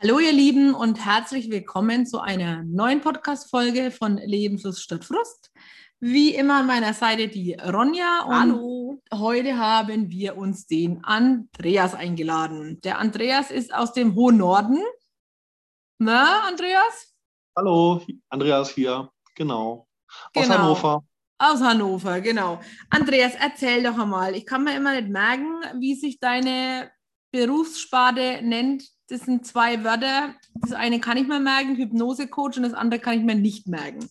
Hallo ihr Lieben und herzlich willkommen zu einer neuen Podcast-Folge von Lebenslust statt Frust. Wie immer an meiner Seite die Ronja und Hallo. heute haben wir uns den Andreas eingeladen. Der Andreas ist aus dem hohen Norden. Na, Andreas? Hallo, Andreas hier, genau. Aus Genau. Hannover. Aus Hannover, genau. Andreas, erzähl doch einmal. Ich kann mir immer nicht merken, wie sich deine Berufssparte nennt. Das sind zwei Wörter. Das eine kann ich mir merken, Hypnosecoach, und das andere kann ich mir nicht merken.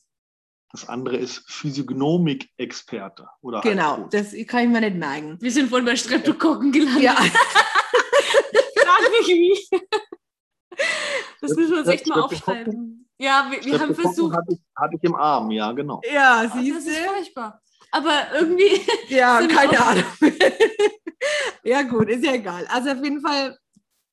Das andere ist Physiognomik-Experte. oder halt Genau, Coach. das kann ich mir nicht merken. Wir sind vorhin bei Streptokokken gelandet. Ja, Frag mich wie. Das müssen wir uns echt mal aufschreiben. Ja, wir, wir haben versucht. Hatte ich, hatte ich im Arm, ja, genau. ja Ah, Das siehst ist du? furchtbar. Aber irgendwie, Ja, keine Ahnung. ja, gut, ist ja egal. Also auf jeden Fall,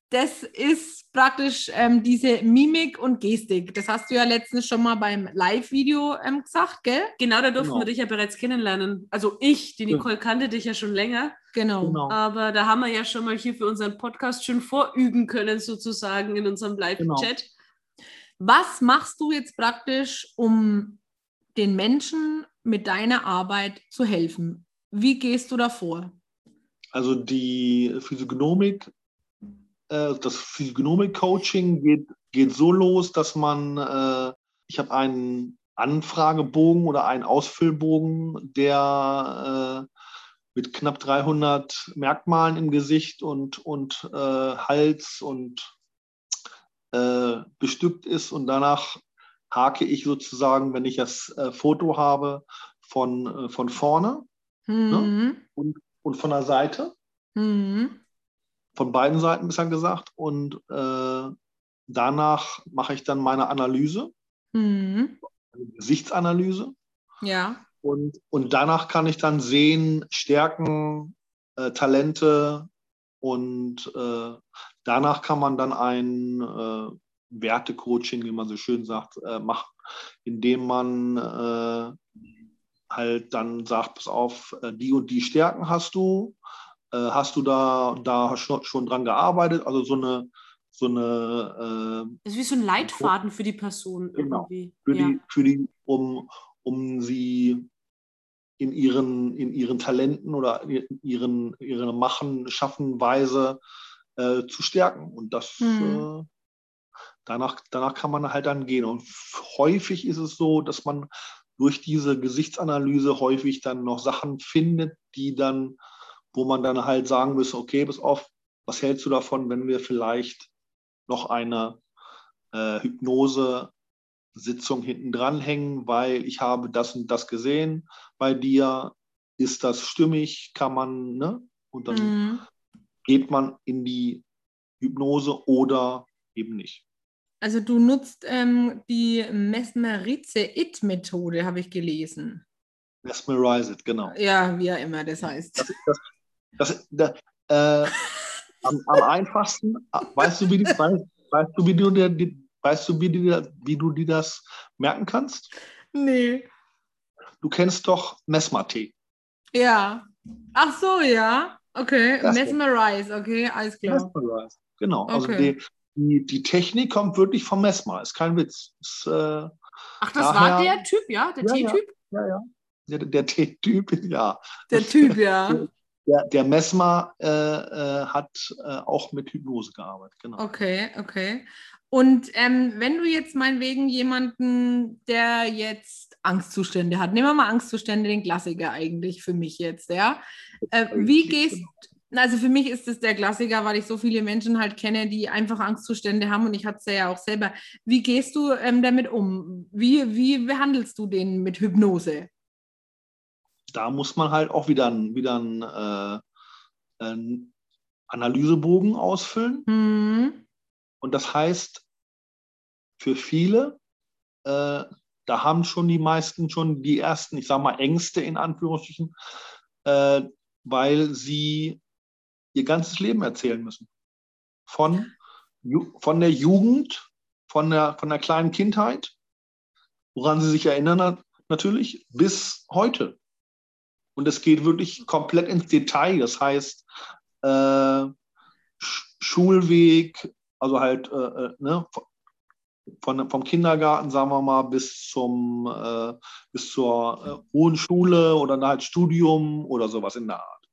das ist praktisch ähm, diese Mimik und Gestik. Das hast du ja letztens schon mal beim Live-Video ähm, gesagt, gell? genau da durften Genau. wir dich ja bereits kennenlernen. Also ich, die Nicole kannte dich ja schon länger. Genau. Genau. Aber da haben wir ja schon mal hier für unseren Podcast schon vorüben können, sozusagen in unserem Live-Chat. Was machst du jetzt praktisch, um den Menschen mit deiner Arbeit zu helfen? Wie gehst du davor? Also die Physiognomik, das Physiognomik-Coaching geht, geht so los, dass man, äh, ich habe einen Anfragebogen oder einen Ausfüllbogen, der äh, mit knapp 300 Merkmalen im Gesicht und, und äh, Hals und äh, bestückt ist und danach hake ich sozusagen, wenn ich das äh, Foto habe, von, äh, von vorne Mhm. und, und von der Seite Mhm. Von beiden Seiten besser gesagt. Und äh, danach mache ich dann meine Analyse, Mhm. eine Gesichtsanalyse. Ja. Und, und danach kann ich dann sehen, Stärken, äh, Talente und äh, danach kann man dann ein äh, Wertecoaching, wie man so schön sagt, äh, machen, indem man äh, halt dann sagt, pass auf, äh, die und die Stärken hast du, hast du da, da schon, schon dran gearbeitet, also so eine, so eine äh, Das ist wie so ein Leitfaden für die Person Genau. irgendwie. für ja. die, für die, um, um sie in ihren, in ihren Talenten oder in ihren, ihre Machen, Schaffenweise äh, zu stärken. Und das Mhm. äh, danach, danach kann man halt dann gehen. Und häufig ist es so, dass man durch diese Gesichtsanalyse häufig dann noch Sachen findet, die dann, wo man dann halt sagen muss, okay, pass auf, was hältst du davon, wenn wir vielleicht noch eine äh, Hypnose Sitzung hinten dran hängen, weil ich habe das und das gesehen bei dir. Ist das stimmig? Kann man, ne? Und dann Mhm. geht man in die Hypnose oder eben nicht. Also du nutzt ähm, die Mesmerize-It-Methode, habe ich gelesen. Mesmerize it, genau. Ja, wie ja immer das heißt. Das, das, das, da, äh, am, am einfachsten, äh, weißt du, wie, die, weißt, weißt du, wie du dir, die, weißt du, wie, dir, wie du dir das merken kannst? Nee. Du kennst doch Mesmer-Tee. Ja. Ach so, ja. Okay. Das- Mesmerize, okay, alles klar. Mesmerize. Genau. Also Okay. die, die, die Technik kommt wirklich vom Mesmer. Ist kein Witz. Ist, äh, Ach, das Daher- war der Typ, ja? Der Ja, ja. T-Typ? ja, ja. Der, der T-Typ, ja. Der Typ, ja. Der, der Mesmer äh, äh, hat äh, auch mit Hypnose gearbeitet. Genau. Okay, okay. Und ähm, wenn du jetzt meinetwegen jemanden, der jetzt Angstzustände hat, nehmen wir mal Angstzustände, den Klassiker eigentlich für mich jetzt, ja. Äh, wie gehst also für mich ist es der Klassiker, weil ich so viele Menschen halt kenne, die einfach Angstzustände haben und ich hatte es ja auch selber. Wie gehst du ähm, damit um? Wie, wie behandelst du den mit Hypnose? Da muss man halt auch wieder, wieder einen, äh, einen Analysebogen ausfüllen. Hm. Und das heißt, für viele, äh, da haben schon die meisten schon die ersten, ich sage mal, Ängste in Anführungsstrichen, äh, weil sie ihr ganzes Leben erzählen müssen. Von, von der Jugend, von der, von der kleinen Kindheit, woran sie sich erinnern nat- natürlich, bis heute. Und es geht wirklich komplett ins Detail. Das heißt, äh, Sch- Schulweg, also halt äh, äh, ne, von, vom Kindergarten, sagen wir mal, bis, zum, äh, bis zur äh, hohen Schule oder halt Studium oder sowas in der Art.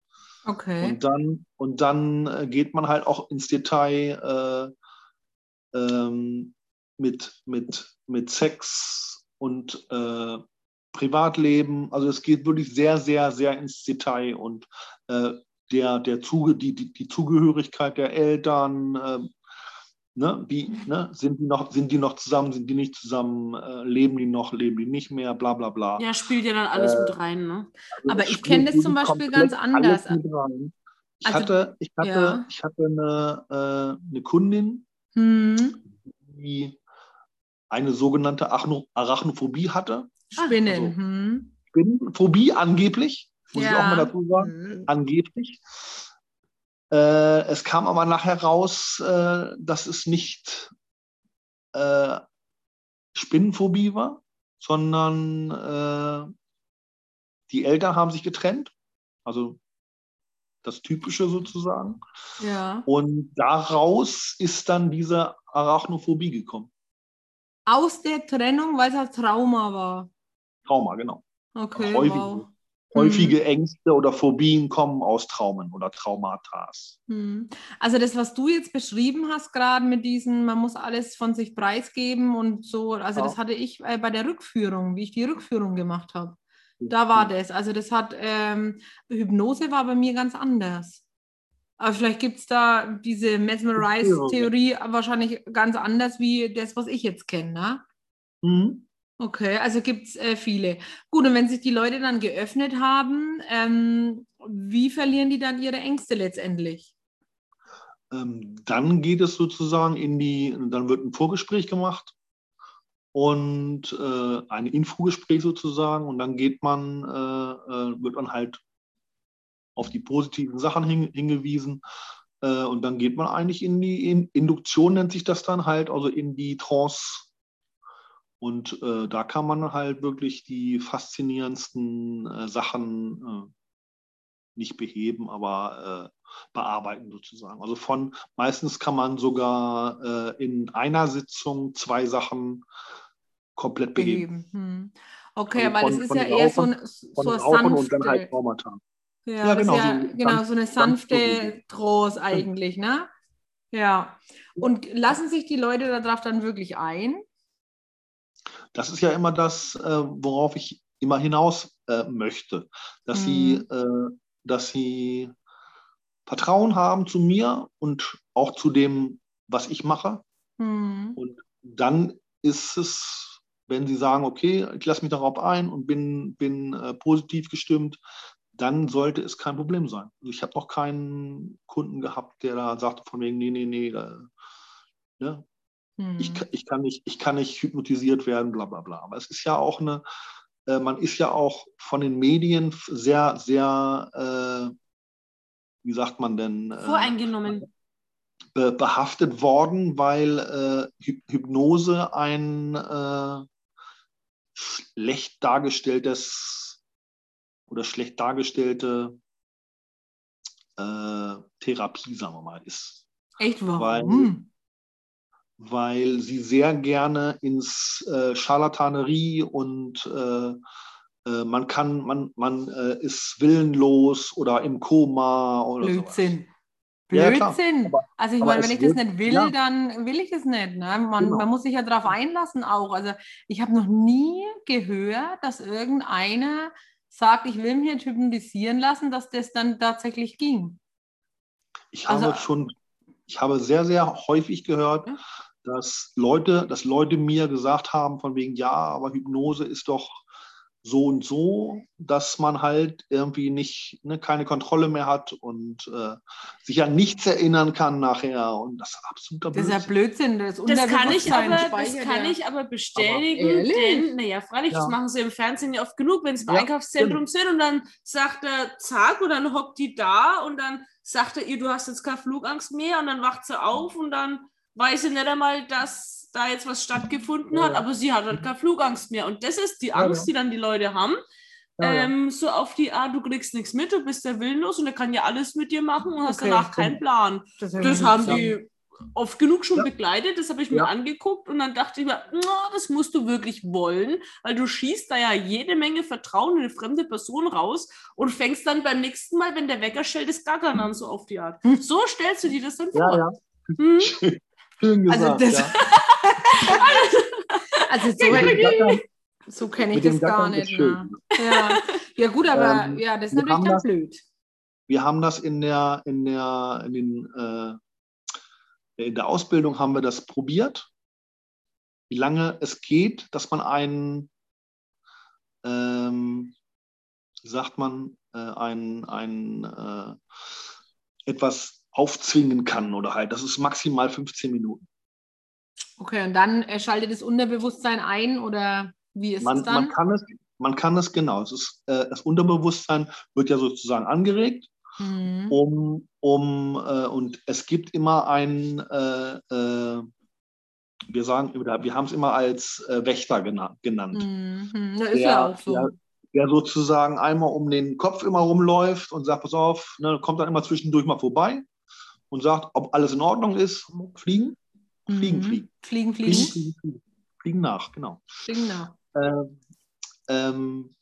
Okay. Und dann, und dann äh, geht man halt auch ins Detail äh, ähm, mit, mit, mit Sex und Privatleben. Also es geht wirklich sehr, sehr, sehr ins Detail und äh, der, der Zuge, die, die, die Zugehörigkeit der Eltern, äh, ne, wie, ne, sind, die noch, sind die noch zusammen, sind die nicht zusammen, äh, leben die noch, leben die nicht mehr, bla bla bla. Ja, spielt ja dann alles Äh, mit rein, ne? Also Aber ich kenne das zum Beispiel ganz anders. Ich Also, hatte, ich hatte, ja. ich hatte eine, äh, eine Kundin, Hm. die eine sogenannte Achno Arachnophobie hatte. Spinnen. also- hm. Spinnenphobie angeblich, muss ich auch mal dazu sagen, Hm. angeblich. Äh, es kam aber nachher raus, äh, dass es nicht äh, Spinnenphobie war, sondern äh, die Eltern haben sich getrennt, also das Typische sozusagen. Ja. Und daraus ist dann diese Arachnophobie gekommen. Aus der Trennung, weil es ein Trauma war. Trauma, genau. Okay, Häufig. wow. Häufige Ängste oder Phobien kommen aus Traumen oder Traumata. Hm. Also das, was du jetzt beschrieben hast, gerade mit diesen, man muss alles von sich preisgeben und so, also Ja. das hatte ich äh, bei der Rückführung, wie ich die Rückführung gemacht habe. Da war das. Also das hat, ähm, Hypnose war bei mir ganz anders. Aber vielleicht gibt es da diese Mesmerize-Theorie wahrscheinlich ganz anders wie das, was ich jetzt kenne, ne? Mhm. Okay, also gibt es äh, viele. Gut, und wenn sich die Leute dann geöffnet haben, ähm, wie verlieren die dann ihre Ängste letztendlich? Ähm, dann geht es sozusagen in die, dann wird ein Vorgespräch gemacht und äh, ein Infogespräch sozusagen und dann geht man, äh, äh, wird man halt auf die positiven Sachen hin, hingewiesen äh, und dann geht man eigentlich in die in Induktion, nennt sich das dann halt, also in die Trance. Und äh, da kann man halt wirklich die faszinierendsten äh, Sachen äh, nicht beheben, aber äh, bearbeiten sozusagen. Also von meistens kann man sogar äh, in einer Sitzung zwei Sachen komplett beheben. Beheben. Hm. Okay, Also weil das ist ja eher so, ein, so eine Rauchen und dann sanfte, halt Traumata. ja, Ja, das genau, ist ja, so genau, so eine sanfte sanfte. Trance eigentlich, ne? Ja. Und lassen sich die Leute darauf dann wirklich ein? Das ist ja immer das, äh, worauf ich immer hinaus äh, möchte, dass Mhm. sie, äh, dass sie Vertrauen haben zu mir und auch zu dem, was ich mache. Hm. Und dann ist es, wenn sie sagen, okay, ich lasse mich darauf ein und bin, bin äh, positiv gestimmt, dann sollte es kein Problem sein. Also ich habe noch keinen Kunden gehabt, der da sagte von wegen, nee, nee, nee, da, ne, Ich, ka- ich, kann nicht, ich kann nicht hypnotisiert werden, bla bla bla. Aber es ist ja auch eine, äh, man ist ja auch von den Medien sehr, sehr, äh, wie sagt man denn, äh, Voreingenommen. be behaftet worden, weil äh, Hy Hypnose ein äh, schlecht dargestelltes oder schlecht dargestellte äh, Therapie, sagen wir mal, ist. Echt, warum? Weil- sie sehr gerne ins äh, Scharlatanerie und äh, äh, man kann, man, man äh, ist willenlos oder im Koma oder sowas. Blödsinn. Ja, klar. Blödsinn. Aber- also ich meine, wenn es ich das nicht will, ja. dann will ich das nicht. Ne? Man, Genau. man muss sich ja darauf einlassen auch. Also ich habe noch nie gehört, dass irgendeiner sagt, ich will mich nicht hypnotisieren lassen, dass das dann tatsächlich ging. Ich habe Also- schon, ich habe sehr, sehr häufig gehört, Ja. Dass Leute, dass Leute mir gesagt haben, von wegen, ja, aber Hypnose ist doch so und so, dass man halt irgendwie nicht, ne, keine Kontrolle mehr hat und äh, sich an nichts erinnern kann nachher. Und das ist absoluter Das ist ja Blödsinn. Blödsinn. Das, Das kann ich aber, das kann ja. ich aber bestätigen, denn, naja, freilich, das Ja. machen sie im Fernsehen ja oft genug, wenn sie im Ja, Einkaufszentrum sind und dann sagt er, zack, und dann hockt die da und dann sagt er ihr, du hast jetzt keine Flugangst mehr und dann wacht sie auf und dann weiß sie nicht einmal, dass da jetzt was stattgefunden Ja, hat, aber sie hat halt keine Flugangst mehr. Und das ist die Angst, ja. die dann die Leute haben. Ähm, so auf die Art, du kriegst nichts mit, du bist ja willenlos und er kann ja alles mit dir machen und hast Okay, danach keinen. Plan. Das, Das haben die oft genug schon Ja. begleitet, das habe ich mir Ja. angeguckt und dann dachte ich mir, "Na, das musst du wirklich wollen, weil du schießt da ja jede Menge Vertrauen in eine fremde Person raus und fängst dann beim nächsten Mal, wenn der Wecker schellt, das Gackern an, so auf die Art. Hm. So stellst du dir das dann vor. ja. Hm? Schön Also gesagt. das- ja. Also so, Gackern- so kenne ich das gar nicht. Ne? Ja. ja gut, aber Ähm, ja, das ist natürlich dann das- blöd. Wir haben das in der, in der, in den, äh, in der Ausbildung haben wir das probiert, wie lange es geht, dass man einen, ähm, sagt man, äh, ein, ein, äh, etwas aufzwingen kann oder halt. Das ist maximal 15 Minuten. Okay, und dann äh, schaltet das Unterbewusstsein ein oder wie ist Man, es dann? man, kann es, man kann es genau. Es ist, äh, das Unterbewusstsein wird ja sozusagen angeregt, Mhm. um, um äh, und es gibt immer ein, äh, äh, wir sagen, wir haben es immer als äh, Wächter gena genannt. Mhm. Ja, ist ja auch so. Der, der sozusagen einmal um den Kopf immer rumläuft und sagt, pass auf, ne, kommt dann immer zwischendurch mal vorbei und sagt, ob alles in Ordnung ist, fliegen, fliegen, Mhm. fliegen. Fliegen, fliegen, fliegen. fliegen, fliegen, fliegen nach, genau. Fliegen nach. Ähm, ähm,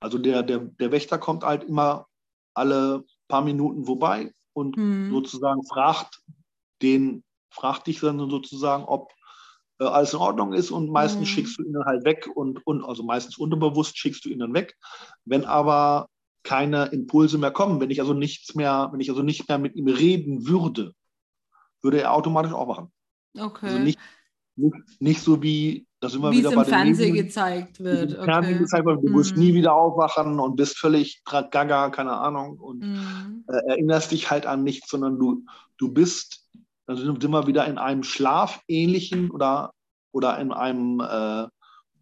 also der, der, der Wächter kommt halt immer alle paar Minuten vorbei und Mhm. sozusagen fragt den, fragt dich dann sozusagen, ob äh, alles in Ordnung ist und meistens Mhm. schickst du ihn dann halt weg und, und also meistens unterbewusst schickst du ihn dann weg. Wenn aber keine Impulse mehr kommen, wenn ich also nichts mehr, wenn ich also nicht mehr mit ihm reden würde, würde er automatisch aufwachen. Okay. Also nicht, nicht, nicht so wie, da sind wir wie es wieder im bei den Fernsehen Medien, gezeigt wird. im Fernsehen Okay. gezeigt wird, du wirst Mhm. nie wieder aufwachen und bist völlig gaga, keine Ahnung, und Mhm. äh, erinnerst dich halt an nichts, sondern du, du bist, sind sind wir wieder in einem schlafähnlichen oder, oder in einem äh,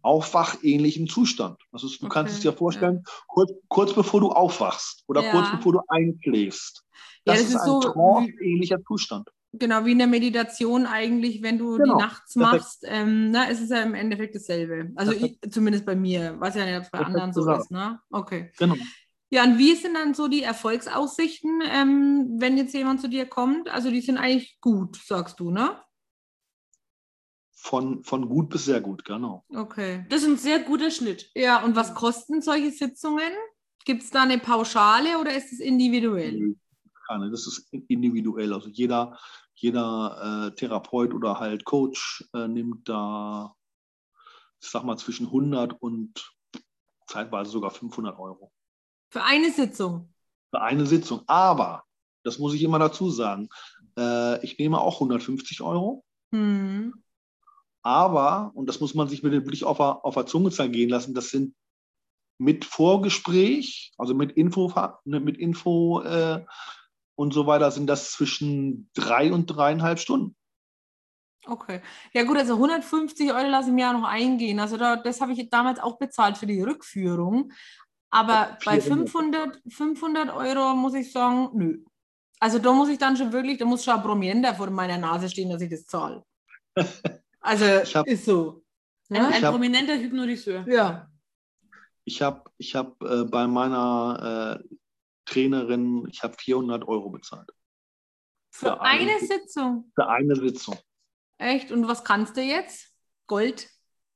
aufwachähnlichen Zustand. Das ist, du kannst Okay, es dir vorstellen, kurz, kurz bevor du aufwachst oder Ja. kurz bevor du einschläfst. Ja, Das, das ist, ist ein so tranceähnlicher Zustand. Genau, wie in der Meditation eigentlich, wenn du Genau, die nachts machst, ähm, na, es ist ja im Endeffekt dasselbe. Also ich, zumindest bei mir, was ja nicht bei anderen so ist, ne? Okay. Genau. Ja, und wie sind dann so die Erfolgsaussichten, ähm, wenn jetzt jemand zu dir kommt? Also die sind eigentlich gut, sagst du, ne? Von, von gut bis sehr gut, genau. Okay. Das ist ein sehr guter Schnitt. Ja, und was kosten solche Sitzungen? Gibt es da eine Pauschale oder ist es individuell? Keine, das ist individuell. Also jeder, jeder äh, Therapeut oder halt Coach äh, nimmt da, ich sag mal, zwischen 100 und zeitweise sogar 500 Euro Für eine Sitzung. für eine Sitzung. Aber, das muss ich immer dazu sagen, äh, ich nehme auch 150 Euro. Hm. Aber, und das muss man sich wirklich auf der, auf der Zunge zergehen lassen, das sind mit Vorgespräch, also mit Info, mit Info äh, und so weiter, sind das zwischen drei und dreieinhalb Stunden. Okay. Ja gut, also 150 Euro lasse ich mir ja noch eingehen. Also da, das habe ich damals auch bezahlt für die Rückführung. Aber bei 400. 500, 500 Euro muss ich sagen, nö. Also da muss ich dann schon wirklich, da muss schon ein Prominenter vor meiner Nase stehen, dass ich das zahle. Also Ich hab- ist so. Ein, Ja? ein hab- prominenter Hypnotiseur. ja. Ich habe ich hab, äh, bei meiner äh, Trainerin, ich habe 400 Euro bezahlt. Für Für eine eine Sitzung. Für eine Sitzung. Echt? Und was kannst du jetzt? Gold?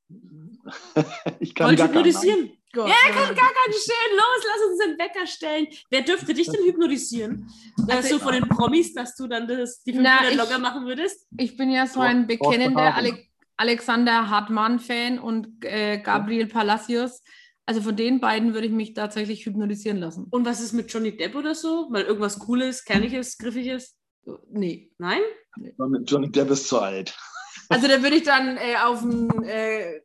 ich kann Wollt gar hypnotisieren? Gold. Ja, komm, gar nicht schön. Los, lass uns den Wecker stellen. Wer dürfte dich denn hypnotisieren? Dass Also- du von den Promis, dass du dann das, die Na, 500 ich- locker machen würdest? Ich bin ja so ein bekennender. Ale Alexander Hartmann-Fan und äh, Gabriel Palacios. Also von den beiden würde ich mich tatsächlich hypnotisieren lassen. Und was ist mit Johnny Depp oder so? Mal irgendwas Cooles, Kerniges, Griffiges? Nee. Nein? Johnny, Johnny Depp ist zu alt. Also da würde ich dann äh, auf dem äh,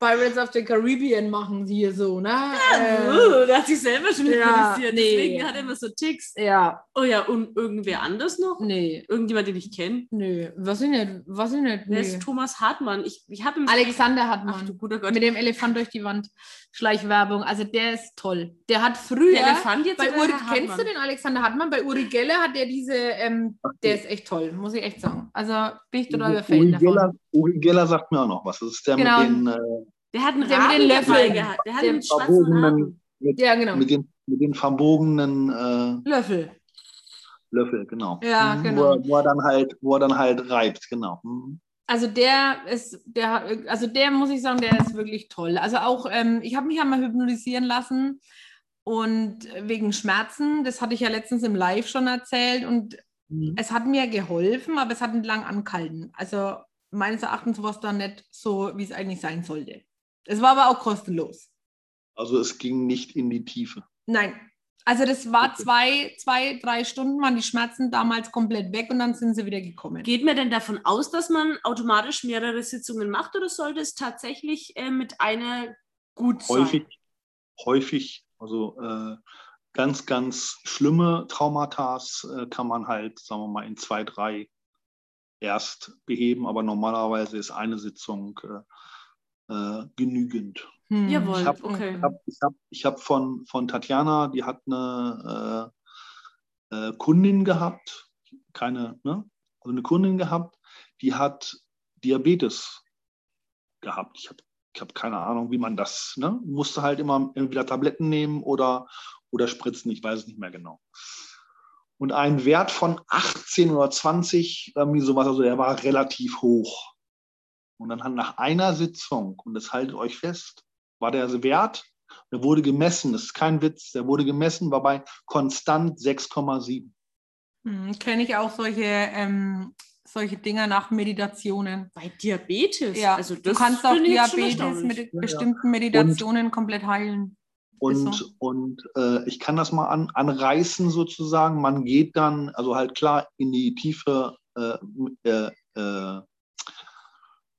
Pirates of the Caribbean machen, hier so, ne? Äh, Uh, der hat sich selber schon ja, hypnotisiert. nee. Deswegen hat er immer so Ticks. ja, Oh ja, und irgendwer anders noch? nee, Irgendjemand, den ich kenne? nö. Was ich nicht, was ich nicht, Wer nee. ist Thomas Hartmann? Ich, ich habe Alexander Ach du Hartmann. guter Gott. Mit dem Elefant durch die Wand. Schleichwerbung. Also der ist toll. Der hat früher. Der Elefant jetzt Bei Uri, kennst du Hartmann? den Alexander Hartmann? Bei Uri Geller hat der diese, ähm, der ist echt toll, muss ich echt sagen. Also bin ich total Uri Fan davon. Geller, Uri Geller sagt mir auch noch was. Das ist der Genau. mit den, äh, Der hat einen Der mit den Löffeln. gehabt. Der hat Der einen schwarzen verbogenen, mit, Ja, genau. mit den, mit den verbogenen äh, Löffel. Löffel, genau. Ja, Mhm, genau. Wo, er, wo, er dann halt, wo er dann halt reibt, genau. Mhm. Also der ist, der, also der muss ich sagen, der ist wirklich toll. Also auch, ähm, ich habe mich einmal hypnotisieren lassen und wegen Schmerzen, das hatte ich ja letztens im Live schon erzählt und Mhm. es hat mir geholfen, aber es hat nicht lang angehalten. Also meines Erachtens war es dann nicht so, wie es eigentlich sein sollte. Es war aber auch kostenlos. Also es ging nicht in die Tiefe. Nein. Also das war Okay. zwei, zwei, drei Stunden, waren die Schmerzen damals komplett weg und dann sind sie wieder gekommen. Geht man denn davon aus, dass man automatisch mehrere Sitzungen macht oder sollte es tatsächlich äh, mit einer gut sein? Häufig, häufig, also äh, ganz, ganz schlimme Traumata äh, kann man halt, sagen wir mal, in zwei, drei erst beheben, aber normalerweise ist eine Sitzung äh, genügend. Hm. Jawohl, Ich hab- okay. Ich habe ich hab, ich hab von, von Tatjana, die hat eine äh, äh, Kundin gehabt, keine, ne? Also eine Kundin gehabt, die hat Diabetes gehabt. Ich habe ich hab keine Ahnung, wie man das, ne? Musste halt immer entweder Tabletten nehmen oder, oder spritzen, ich weiß es nicht mehr genau. Und ein Wert von 18 oder 20, irgendwie sowas, also der war relativ hoch. Und dann hat nach einer Sitzung, und das haltet euch fest, war der Wert, der wurde gemessen, das ist kein Witz, der wurde gemessen, war bei konstant 6,7. Hm, Kenne ich auch solche, ähm, solche Dinger nach Meditationen. Bei Diabetes? Ja, also du kannst auch Diabetes mit bestimmten Meditationen komplett heilen. Und, so. und äh, ich kann das mal an, anreißen sozusagen. Man geht dann, also halt klar, in die tiefe, äh, äh, äh,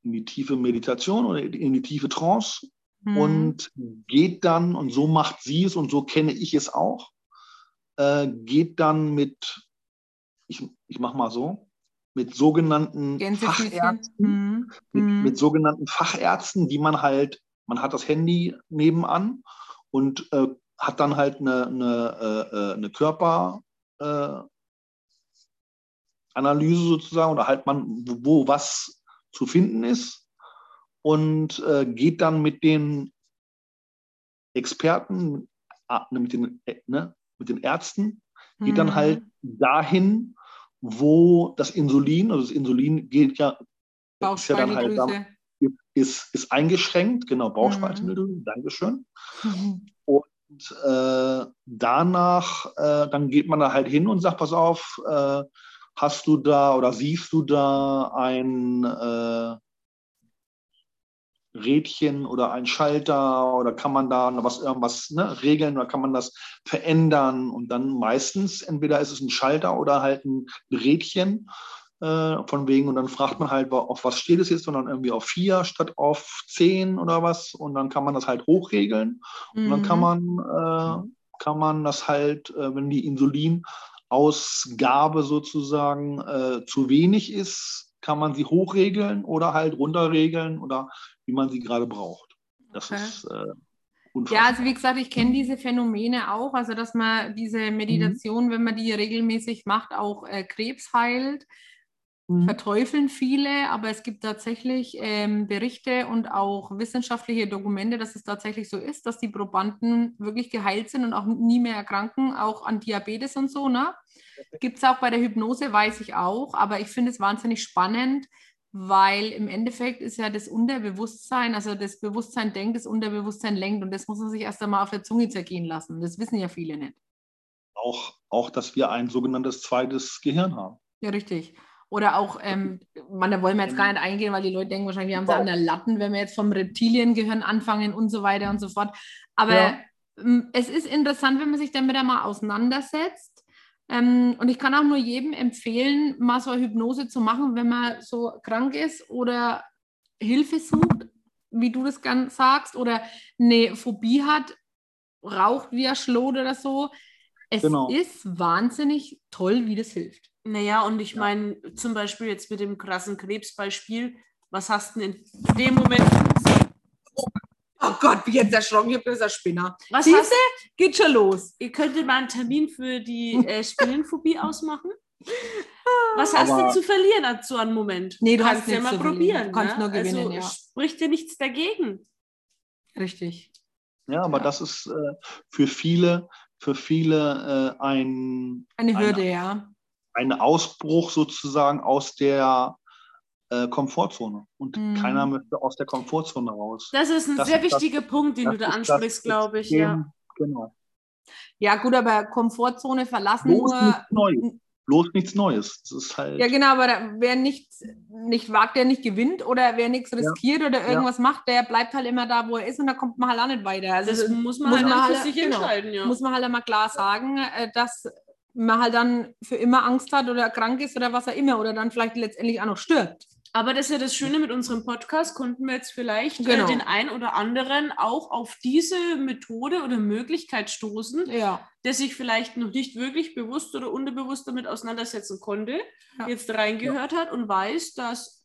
in die tiefe Meditation oder in die tiefe Trance Hm. und geht dann, und so macht sie es und so kenne ich es auch, äh, geht dann mit, ich, ich mache mal so, mit sogenannten. Fachärzten, Hm. mit, Hm. mit sogenannten Fachärzten, die man halt, man hat das Handy nebenan und äh, hat dann halt eine, eine, äh, äh, eine Körper, äh, Analyse sozusagen oder halt man, wo was zu finden ist und äh, geht dann mit den Experten, ah, ne, mit den, äh, ne, mit den Ärzten, geht dann Hm. halt dahin, wo das Insulin, also das Insulin geht ja, ist ja dann halt da, Bauchspeicheldrüse. ist, ist eingeschränkt, genau, Bauchspeicheldrüse, Dankeschön. Mhm. Und äh, danach, äh, dann geht man da halt hin und sagt, pass auf, äh, hast du da oder siehst du da ein äh, Rädchen oder ein Schalter oder kann man da noch was irgendwas ne, regeln oder kann man das verändern? Und dann meistens entweder ist es ein Schalter oder halt ein Rädchen äh, von wegen und dann fragt man halt, auf was steht es jetzt, sondern irgendwie auf vier statt auf zehn oder was und dann kann man das halt hochregeln. Und dann kann Mhm. man, äh, kann man das halt, äh, wenn die Insulinausgabe sozusagen äh, zu wenig ist, kann man sie hochregeln oder halt runterregeln oder wie man sie gerade braucht. Das Okay. ist äh, Ja, also wie gesagt, ich kenne diese Phänomene auch, also dass man diese Meditation, wenn man die regelmäßig macht, auch äh, Krebs heilt. Mhm. Verteufeln viele, aber es gibt tatsächlich ähm, Berichte und auch wissenschaftliche Dokumente, dass es tatsächlich so ist, dass die Probanden wirklich geheilt sind und auch nie mehr erkranken, auch an Diabetes und so. Ne? Gibt es auch bei der Hypnose, weiß ich auch, aber ich finde es wahnsinnig spannend, weil im Endeffekt ist ja das Unterbewusstsein, also das Bewusstsein denkt, das Unterbewusstsein lenkt und das muss man sich erst einmal auf der Zunge zergehen lassen. Das wissen ja viele nicht. Auch, auch, dass wir ein sogenanntes zweites Gehirn haben. Ja, richtig. Oder auch, ähm, man, da wollen wir jetzt gar nicht eingehen, weil die Leute denken wahrscheinlich, wir haben sie an der Latten, wenn wir jetzt vom Reptiliengehirn anfangen und so weiter und so fort. Aber Ja. ähm, es ist interessant, wenn man sich damit einmal auseinandersetzt. Ähm, und ich kann auch nur jedem empfehlen, mal so eine Hypnose zu machen, wenn man so krank ist oder Hilfe sucht, wie du das ganz sagst, oder eine Phobie hat, raucht wie ein Schlot oder so. Es Genau. ist wahnsinnig toll, wie das hilft. Naja, und ich meine, zum Beispiel jetzt mit dem krassen Krebsbeispiel, was hast du denn in dem Moment, Oh Gott, wie jetzt erschrocken, ich habe gesagt, Spinner. was Siehste? hast, Geht schon los. ihr könntet mal einen Termin für die äh, Spinnenphobie ausmachen? Was hast Aber- du zu verlieren an so einem Moment? Nee, du kannst hast ja mal probieren. Du kannst ne? nur gewinnen, also, ja. Spricht ja nichts dagegen. Richtig. Ja, aber Ja. das ist äh, für viele, für viele äh, ein, Eine Eine- Hürde, ja. ein Ausbruch sozusagen aus der äh, Komfortzone. Und Mhm. keiner möchte aus der Komfortzone raus. Das ist ein Das sehr ist das- wichtiger Punkt, den Das du da das ansprichst, glaube ich. Ja. Genau. Ja, gut, aber Komfortzone verlassen Bloß nur. nichts Neues. Bloß nichts Neues. Das ist halt. Ja, genau, aber da, wer nichts nicht wagt, der nicht gewinnt oder wer nichts riskiert oder irgendwas macht, der bleibt halt immer da, wo er ist und da kommt man halt auch nicht weiter. Also Das muss man muss halt man halt- sich genau. entscheiden, ja. muss man halt einmal klar sagen, äh, dass man halt dann für immer Angst hat oder krank ist oder was auch immer oder dann vielleicht letztendlich auch noch stirbt. Aber das ist ja das Schöne mit unserem Podcast, konnten wir jetzt vielleicht Genau. äh, den einen oder anderen auch auf diese Methode oder Möglichkeit stoßen, Ja. der sich vielleicht noch nicht wirklich bewusst oder unterbewusst damit auseinandersetzen konnte, Ja. jetzt reingehört hat und weiß, dass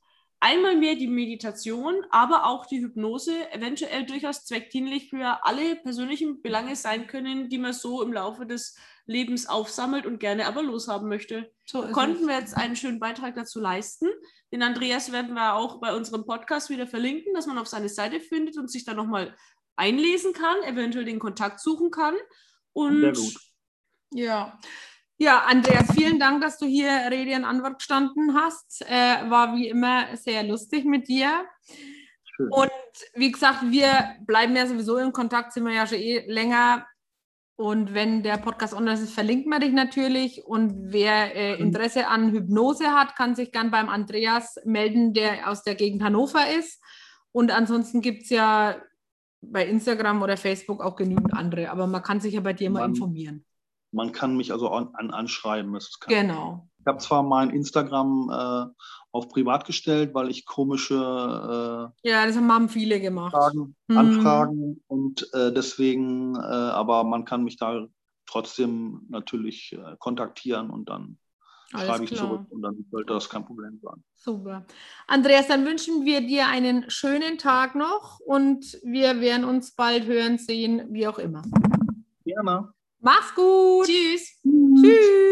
einmal mehr die Meditation, aber auch die Hypnose eventuell durchaus zweckdienlich für alle persönlichen Belange sein können, die man so im Laufe des Lebens aufsammelt und gerne aber loshaben möchte. So Konnten es. wir jetzt einen schönen Beitrag dazu leisten. Den Andreas werden wir auch bei unserem Podcast wieder verlinken, dass man auf seine Seite findet und sich da nochmal einlesen kann, eventuell den Kontakt suchen kann. Und Sehr gut. Ja. Ja, Andreas, vielen Dank, dass du hier Rede und Antwort gestanden hast. Äh, war wie immer sehr lustig mit dir. Schön. Und wie gesagt, wir bleiben ja sowieso in Kontakt, sind wir ja schon eh länger. Und wenn der Podcast online ist, verlinkt man dich natürlich. Und wer äh, Interesse an Hypnose hat, kann sich gern beim Andreas melden, der aus der Gegend Hannover ist. Und ansonsten gibt es ja bei Instagram oder Facebook auch genügend andere. Aber man kann sich ja bei dir mal informieren. Man kann mich also an, an, anschreiben. Genau. Ich habe zwar mein Instagram äh, auf privat gestellt, weil ich komische äh, Ja, das haben viele gemacht. Fragen, Hm. Anfragen und äh, deswegen, äh, aber man kann mich da trotzdem natürlich äh, kontaktieren und dann Alles schreibe ich klar. zurück und dann sollte das kein Problem sein. Super. Andreas, dann wünschen wir dir einen schönen Tag noch und wir werden uns bald hören, sehen, wie auch immer. Gerne. Mach's gut. tschüss. Tschüss.